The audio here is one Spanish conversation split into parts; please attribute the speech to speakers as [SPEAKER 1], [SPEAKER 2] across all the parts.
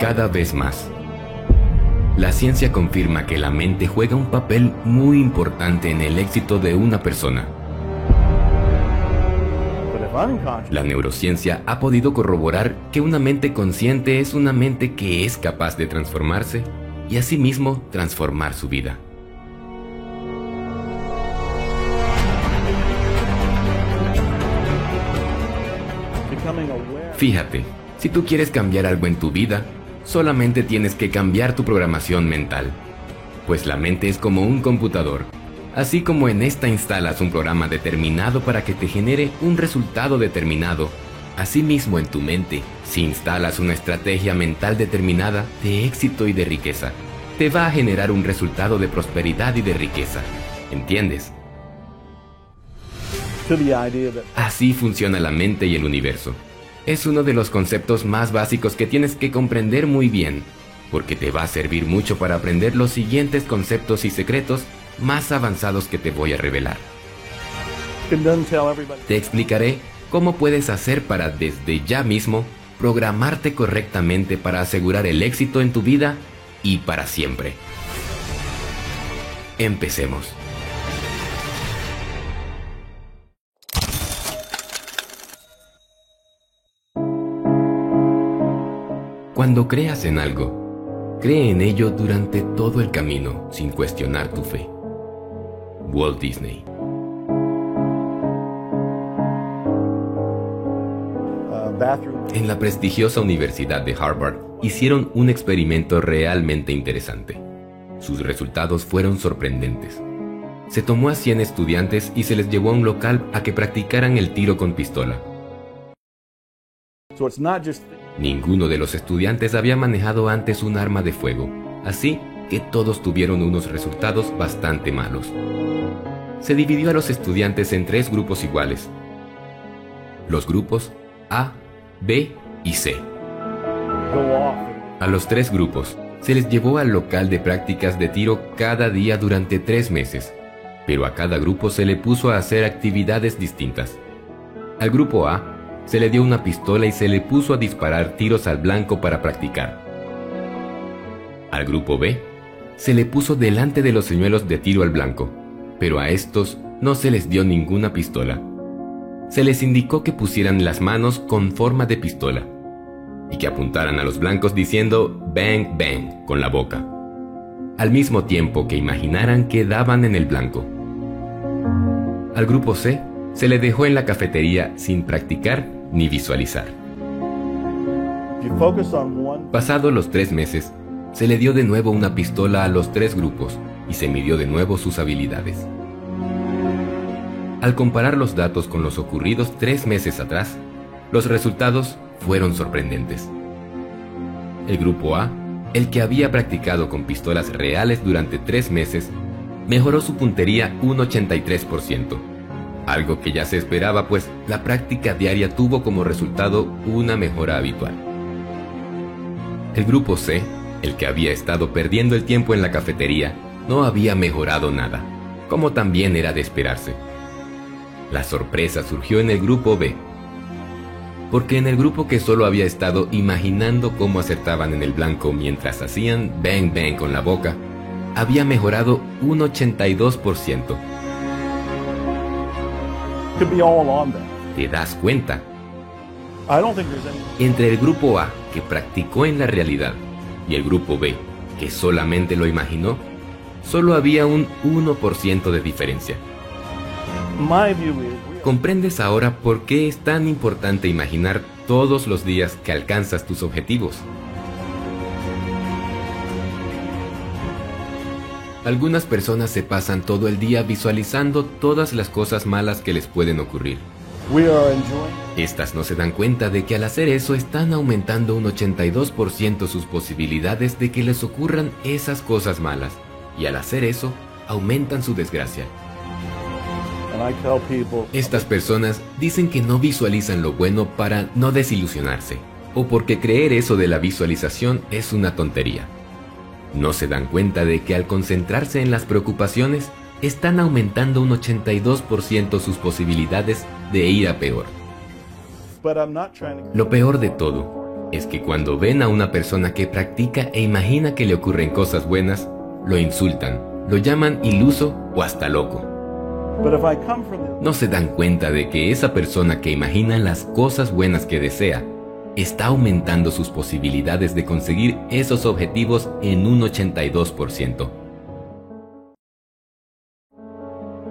[SPEAKER 1] Cada vez más. La ciencia confirma que la mente juega un papel muy importante en el éxito de una persona. La neurociencia ha podido corroborar que una mente consciente es una mente que es capaz de transformarse y asimismo transformar su vida. Fíjate, si tú quieres cambiar algo en tu vida, solamente tienes que cambiar tu programación mental. Pues la mente es como un computador. Así como en esta instalas un programa determinado para que te genere un resultado determinado, asimismo en tu mente, si instalas una estrategia mental determinada de éxito y de riqueza, te va a generar un resultado de prosperidad y de riqueza. ¿Entiendes? Así funciona la mente y el universo. Es uno de los conceptos más básicos que tienes que comprender muy bien, porque te va a servir mucho para aprender los siguientes conceptos y secretos más avanzados que te voy a revelar. Te explicaré cómo puedes hacer para desde ya mismo programarte correctamente para asegurar el éxito en tu vida y para siempre. Empecemos. Cuando creas en algo, cree en ello durante todo el camino sin cuestionar tu fe. Walt Disney En la prestigiosa Universidad de Harvard hicieron un experimento realmente interesante. Sus resultados fueron sorprendentes. Se tomó a 100 estudiantes y se les llevó a un local a que practicaran el tiro con pistola. Ninguno de los estudiantes había manejado antes un arma de fuego, así que todos tuvieron unos resultados bastante malos. Se dividió a los estudiantes en tres grupos iguales. Los grupos A, B y C. A los tres grupos se les llevó al local de prácticas de tiro cada día durante tres meses, pero a cada grupo se le puso a hacer actividades distintas. Al grupo A se le dio una pistola y se le puso a disparar tiros al blanco para practicar. Al grupo B se le puso delante de los señuelos de tiro al blanco, pero a estos no se les dio ninguna pistola. Se les indicó que pusieran las manos con forma de pistola y que apuntaran a los blancos diciendo bang bang con la boca, al mismo tiempo que imaginaran que daban en el blanco. Al grupo C se le dejó en la cafetería sin practicar ni visualizar. Pasados los tres meses, se le dio de nuevo una pistola a los tres grupos y se midió de nuevo sus habilidades. Al comparar los datos con los ocurridos tres meses atrás, los resultados fueron sorprendentes. El grupo A, el que había practicado con pistolas reales durante tres meses, mejoró su puntería un 83% algo que ya se esperaba pues la práctica diaria tuvo como resultado una mejora habitual. El grupo C, el que había estado perdiendo el tiempo en la cafetería, no había mejorado nada, como también era de esperarse. La sorpresa surgió en el grupo B, porque en el grupo que solo había estado imaginando cómo acertaban en el blanco mientras hacían bang bang con la boca, había mejorado un 82%. ¿Te das cuenta? Entre el grupo A, que practicó en la realidad, y el grupo B, que solamente lo imaginó, solo había un 1% de diferencia. ¿Comprendes ahora por qué es tan importante imaginar todos los días que alcanzas tus objetivos? Algunas personas se pasan todo el día visualizando todas las cosas malas que les pueden ocurrir. Estas no se dan cuenta de que al hacer eso están aumentando un 82% sus posibilidades de que les ocurran esas cosas malas. Y al hacer eso, aumentan su desgracia. Estas personas dicen que no visualizan lo bueno para no desilusionarse, o porque creer eso de la visualización es una tontería. No se dan cuenta de que al concentrarse en las preocupaciones, están aumentando un 82% sus posibilidades de ir a peor. Lo peor de todo es que cuando ven a una persona que practica e imagina que le ocurren cosas buenas, lo insultan, lo llaman iluso o hasta loco. No se dan cuenta de que esa persona que imagina las cosas buenas que desea está aumentando sus posibilidades de conseguir esos objetivos en un 82%.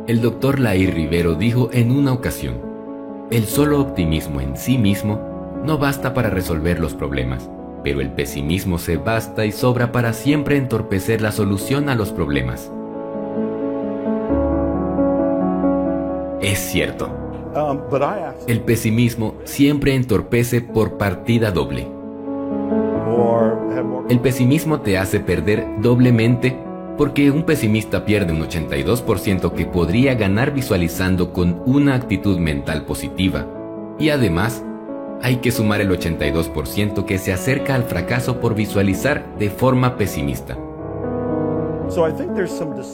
[SPEAKER 1] El doctor Lair Rivero dijo en una ocasión, el solo optimismo en sí mismo no basta para resolver los problemas, pero el pesimismo se basta y sobra para siempre entorpecer la solución a los problemas. Es cierto.
[SPEAKER 2] Um,
[SPEAKER 1] el pesimismo siempre entorpece por partida doble. El pesimismo te hace perder doblemente porque un pesimista pierde un 82% que podría ganar visualizando con una actitud mental positiva. Y además, hay que sumar el 82% que se acerca al fracaso por visualizar de forma pesimista.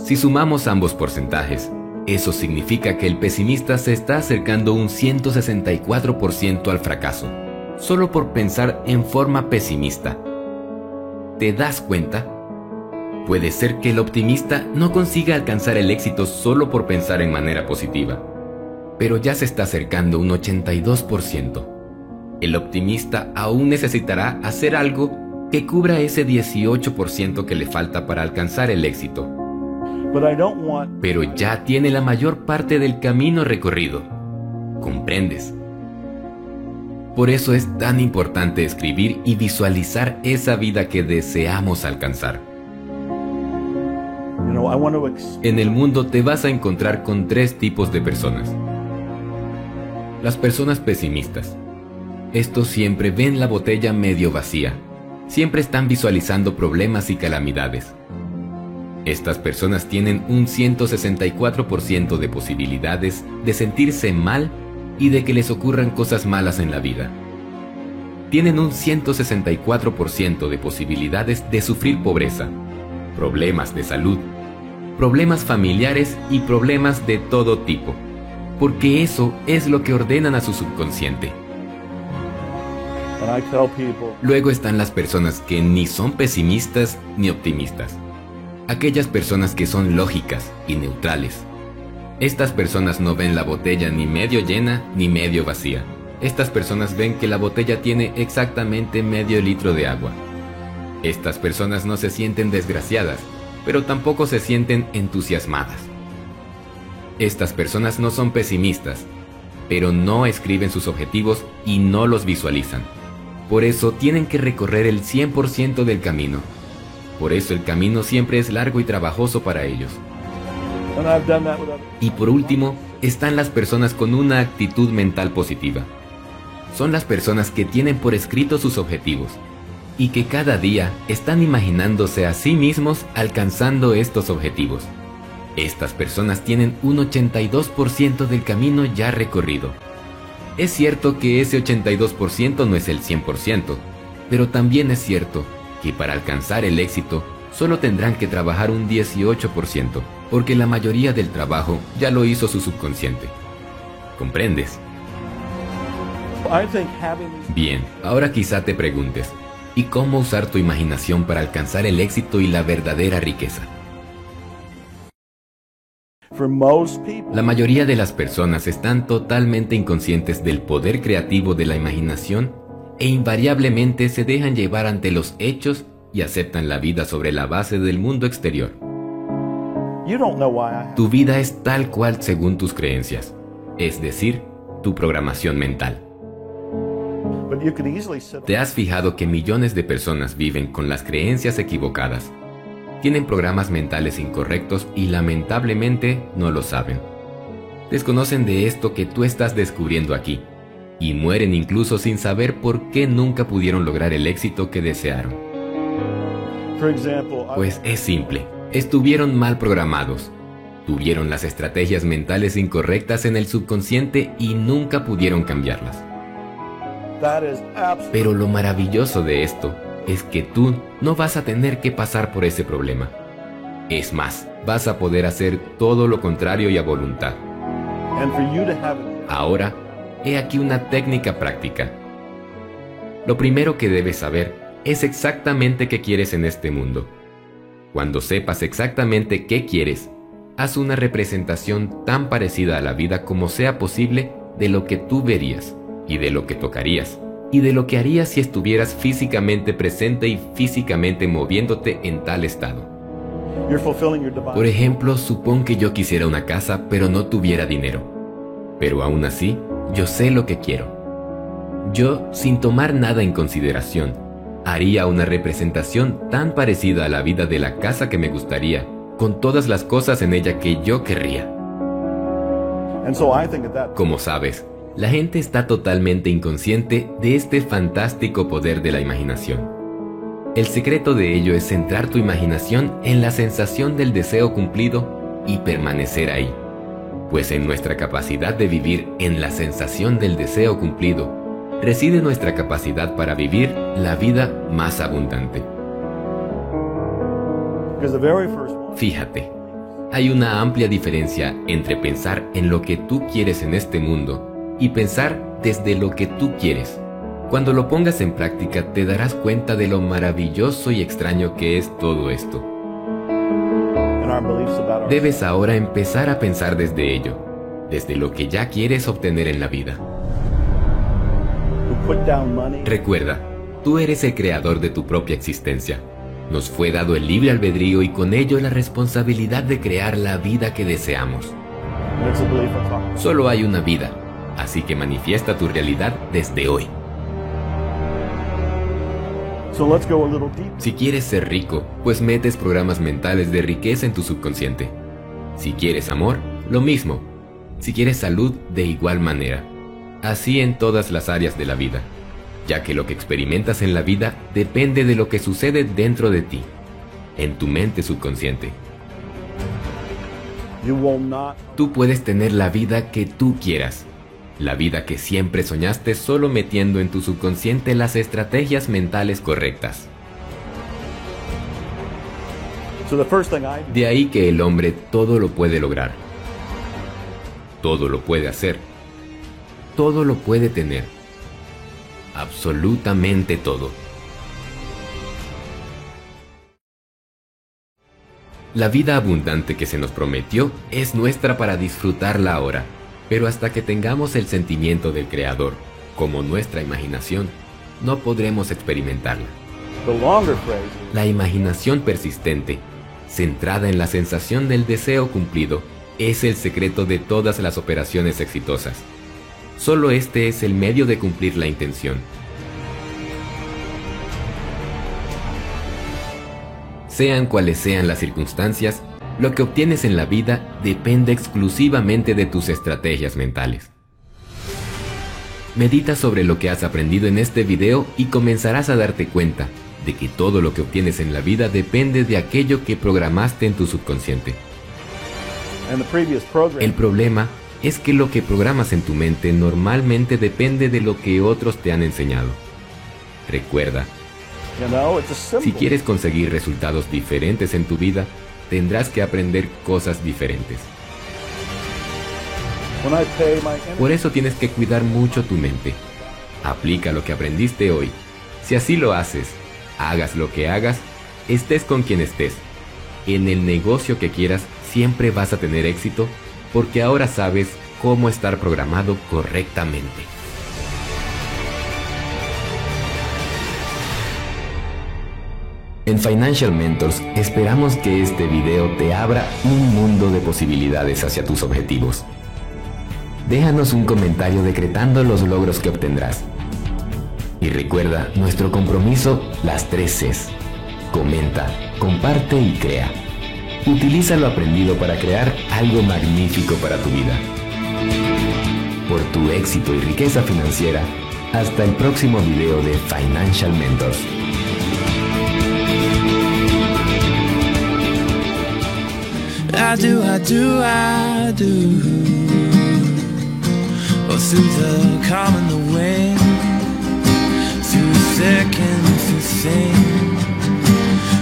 [SPEAKER 1] Si sumamos ambos porcentajes, eso significa que el pesimista se está acercando un 164% al fracaso, solo por pensar en forma pesimista. ¿Te das cuenta? Puede ser que el optimista no consiga alcanzar el éxito solo por pensar en manera positiva, pero ya se está acercando un 82%. El optimista aún necesitará hacer algo que cubra ese 18% que le falta para alcanzar el éxito. Pero ya tiene la mayor parte del camino recorrido. ¿Comprendes? Por eso es tan importante escribir y visualizar esa vida que deseamos alcanzar. En el mundo te vas a encontrar con tres tipos de personas. Las personas pesimistas. Estos siempre ven la botella medio vacía. Siempre están visualizando problemas y calamidades. Estas personas tienen un 164% de posibilidades de sentirse mal y de que les ocurran cosas malas en la vida. Tienen un 164% de posibilidades de sufrir pobreza, problemas de salud, problemas familiares y problemas de todo tipo, porque eso es lo que ordenan a su subconsciente. Luego están las personas que ni son pesimistas ni optimistas. Aquellas personas que son lógicas y neutrales. Estas personas no ven la botella ni medio llena ni medio vacía. Estas personas ven que la botella tiene exactamente medio litro de agua. Estas personas no se sienten desgraciadas, pero tampoco se sienten entusiasmadas. Estas personas no son pesimistas, pero no escriben sus objetivos y no los visualizan. Por eso tienen que recorrer el 100% del camino. Por eso el camino siempre es largo y trabajoso para ellos. Y por último, están las personas con una actitud mental positiva. Son las personas que tienen por escrito sus objetivos y que cada día están imaginándose a sí mismos alcanzando estos objetivos. Estas personas tienen un 82% del camino ya recorrido. Es cierto que ese 82% no es el 100%, pero también es cierto que para alcanzar el éxito solo tendrán que trabajar un 18%, porque la mayoría del trabajo ya lo hizo su subconsciente. ¿Comprendes? Bien, ahora quizá te preguntes, y cómo usar tu imaginación para alcanzar el éxito y la verdadera riqueza. La mayoría de las personas están totalmente inconscientes del poder creativo de la imaginación e invariablemente se dejan llevar ante los hechos y aceptan la vida sobre la base del mundo exterior. Tu vida es tal cual según tus creencias, es decir, tu programación mental. ¿Te has fijado que millones de personas viven con las creencias equivocadas? Tienen programas mentales incorrectos y lamentablemente no lo saben. Desconocen de esto que tú estás descubriendo aquí y mueren incluso sin saber por qué nunca pudieron lograr el éxito que desearon. Pues es simple, estuvieron mal programados, tuvieron las estrategias mentales incorrectas en el subconsciente y nunca pudieron cambiarlas. Pero lo maravilloso de esto es que tú no vas a tener que pasar por ese problema. Es más, vas a poder hacer todo lo contrario y a voluntad. Ahora, he aquí una técnica práctica. lo primero que debes saber es exactamente qué quieres en este mundo. Cuando sepas exactamente qué quieres, haz una representación tan parecida a la vida como sea posible de lo que tú verías y de lo que tocarías y de lo que harías si estuvieras físicamente presente y físicamente moviéndote en tal estado. Por ejemplo, supón que yo quisiera una casa pero no tuviera dinero. Pero aún así, yo sé lo que quiero. Yo, sin tomar nada en consideración, haría una representación tan parecida a la vida de la casa que me gustaría, con todas las cosas en ella que yo querría. Como sabes, la gente está totalmente inconsciente de este fantástico poder de la imaginación. El secreto de ello es centrar tu imaginación en la sensación del deseo cumplido y permanecer ahí, pues en nuestra capacidad de vivir en la sensación del deseo cumplido reside nuestra capacidad para vivir la vida más abundante. Fíjate, hay una amplia diferencia entre pensar en lo que tú quieres en este mundo y pensar desde lo que tú quieres. Cuando lo pongas en práctica te darás cuenta de lo maravilloso y extraño que es todo esto. Debes ahora empezar a pensar desde ello, desde lo que ya quieres obtener en la vida. Recuerda, tú eres el creador de tu propia existencia. Nos fue dado el libre albedrío y con ello la responsabilidad de crear la vida que deseamos. Solo hay una vida, así que manifiesta tu realidad desde hoy. Si quieres ser rico, pues metes programas mentales de riqueza en tu subconsciente. Si quieres amor, lo mismo. Si quieres salud, de igual manera así en todas las áreas de la vida, ya que lo que experimentas en la vida depende de lo que sucede dentro de ti, en tu mente subconsciente. Tú puedes tener la vida que tú quieras, la vida que siempre soñaste solo metiendo en tu subconsciente las estrategias mentales correctas. De ahí que el hombre todo lo puede lograr. Todo lo puede hacer todo lo puede tener. Absolutamente todo. La vida abundante que se nos prometió es nuestra para disfrutarla ahora, pero hasta que tengamos el sentimiento del Creador, como nuestra imaginación, no podremos experimentarla. La imaginación persistente, centrada en la sensación del deseo cumplido, es el secreto de todas las operaciones exitosas. Solo este es el medio de cumplir la intención. Sean cuales sean las circunstancias, lo que obtienes en la vida depende exclusivamente de tus estrategias mentales. Medita sobre lo que has aprendido en este video y comenzarás a darte cuenta de que todo lo que obtienes en la vida depende de aquello que programaste en tu subconsciente. El problema es que lo que programas en tu mente normalmente depende de lo que otros te han enseñado. Recuerda, si quieres conseguir resultados diferentes en tu vida, tendrás que aprender cosas diferentes. Por eso tienes que cuidar mucho tu mente. Aplica lo que aprendiste hoy. Si así lo haces, hagas lo que hagas, estés con quien estés. En el negocio que quieras, siempre vas a tener éxito porque ahora sabes cómo estar programado correctamente. En Financial Mentors esperamos que este video te abra un mundo de posibilidades hacia tus objetivos. Déjanos un comentario decretando los logros que obtendrás. Y recuerda nuestro compromiso, las tres Cs. Comenta, comparte y crea. Utiliza lo aprendido para crear algo magnífico para tu vida. Por tu éxito y riqueza financiera, hasta el próximo video de Financial Mentors. I do, I do, I do. Oh, through the calm and the wind, through thick and through thin,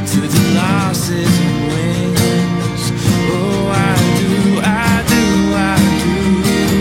[SPEAKER 1] through the losses and wins. Oh, I do, I do, I do.